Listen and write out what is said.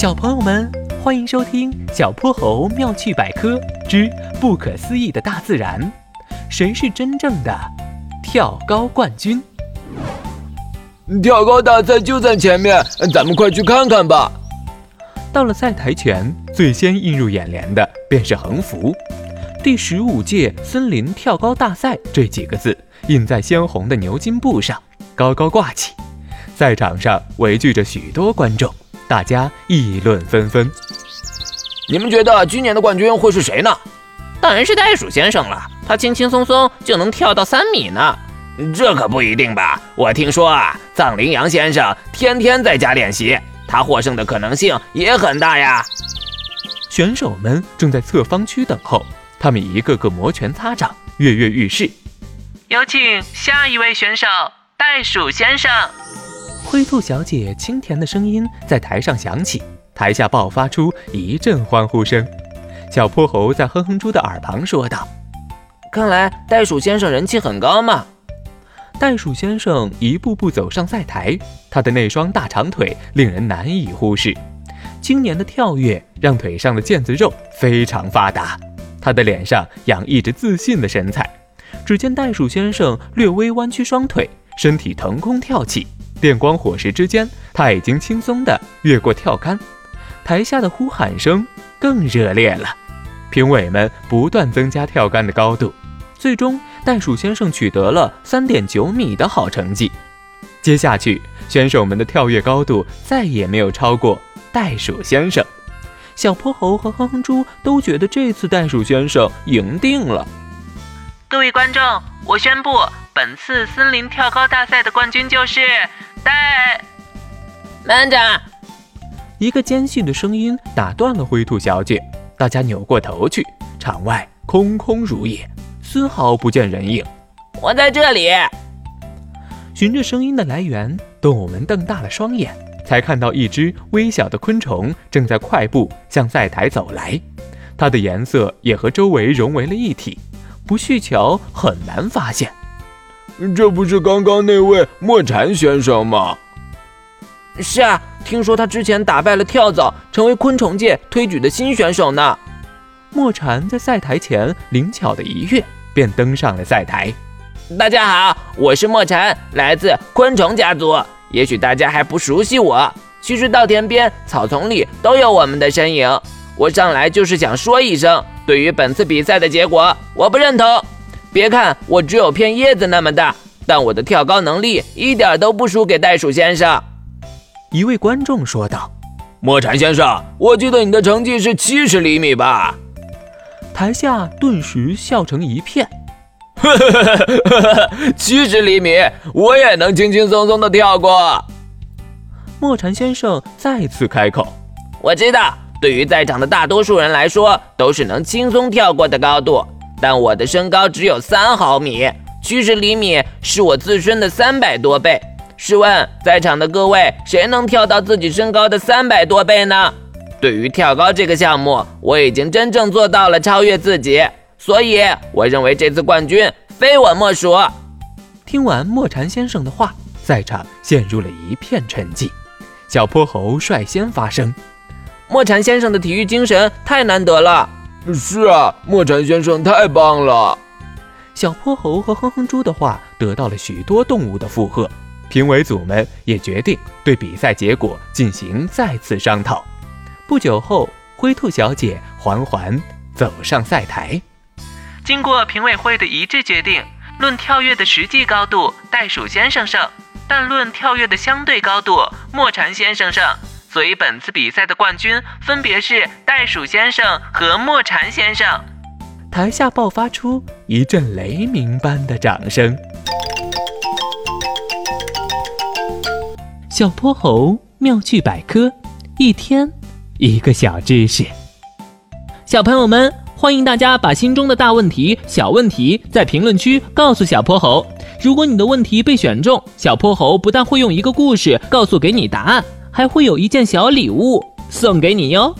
小朋友们，欢迎收听《小泼猴妙趣百科之不可思议的大自然》。谁是真正的跳高冠军？跳高大赛就在前面，咱们快去看看吧。到了赛台前，最先映入眼帘的便是横幅，“第十五届森林跳高大赛”这几个字印在鲜红的牛津布上，高高挂起。赛场上围聚着许多观众。大家议论纷纷。你们觉得今年的冠军会是谁呢？当然是袋鼠先生了，他轻轻松松就能跳到三米呢。这可不一定吧？我听说啊，藏羚羊先生天天在家练习，他获胜的可能性也很大呀。选手们正在侧方区等候，他们一个个摩拳擦掌，跃跃欲试。有请下一位选手，袋鼠先生。灰兔小姐清甜的声音在台上响起，台下爆发出一阵欢呼声。小泼猴在哼哼猪的耳旁说道：“看来袋鼠先生人气很高嘛。”袋鼠先生一步步走上赛台，他的那双大长腿令人难以忽视。今年的跳跃让腿上的腱子肉非常发达，他的脸上洋溢着自信的神采。只见袋鼠先生略微弯曲双腿，身体腾空跳起。电光火石之间，他已经轻松地越过跳杆，台下的呼喊声更热烈了。评委们不断增加跳杆的高度，最终袋鼠先生取得了三点九米的好成绩。接下去，选手们的跳跃高度再也没有超过袋鼠先生。小泼猴和哼哼猪都觉得这次袋鼠先生赢定了。各位观众，我宣布，本次森林跳高大赛的冠军就是。带慢着！一个尖细的声音打断了灰兔小姐。大家扭过头去，场外空空如也，丝毫不见人影。我在这里。循着声音的来源，动物们瞪大了双眼，才看到一只微小的昆虫正在快步向赛台走来。它的颜色也和周围融为了一体，不细瞧很难发现。这不是刚刚那位莫禅先生吗？是啊，听说他之前打败了跳蚤，成为昆虫界推举的新选手呢。莫禅在赛台前灵巧的一跃，便登上了赛台。大家好，我是莫禅，来自昆虫家族。也许大家还不熟悉我，其实稻田边、草丛里都有我们的身影。我上来就是想说一声，对于本次比赛的结果，我不认同。别看我只有片叶子那么大，但我的跳高能力一点都不输给袋鼠先生。一位观众说道：“莫禅先生，我记得你的成绩是七十厘米吧？”台下顿时笑成一片。七十厘米，我也能轻轻松松的跳过。莫禅先生再次开口：“我知道，对于在场的大多数人来说，都是能轻松跳过的高度。”但我的身高只有三毫米，七十厘米是我自身的三百多倍。试问，在场的各位，谁能跳到自己身高的三百多倍呢？对于跳高这个项目，我已经真正做到了超越自己，所以我认为这次冠军非我莫属。听完莫禅先生的话，在场陷入了一片沉寂。小泼猴率先发声：“莫禅先生的体育精神太难得了。”是啊，莫禅先生太棒了。小泼猴和哼哼猪的话得到了许多动物的附和，评委组们也决定对比赛结果进行再次商讨。不久后，灰兔小姐缓缓走上赛台。经过评委会的一致决定，论跳跃的实际高度，袋鼠先生胜；但论跳跃的相对高度，莫禅先生胜。所以本次比赛的冠军分别是袋鼠先生和莫禅先生。台下爆发出一阵雷鸣般的掌声。小泼猴妙趣百科，一天一个小知识。小朋友们，欢迎大家把心中的大问题、小问题在评论区告诉小泼猴。如果你的问题被选中，小泼猴不但会用一个故事告诉给你答案。还会有一件小礼物送给你哟。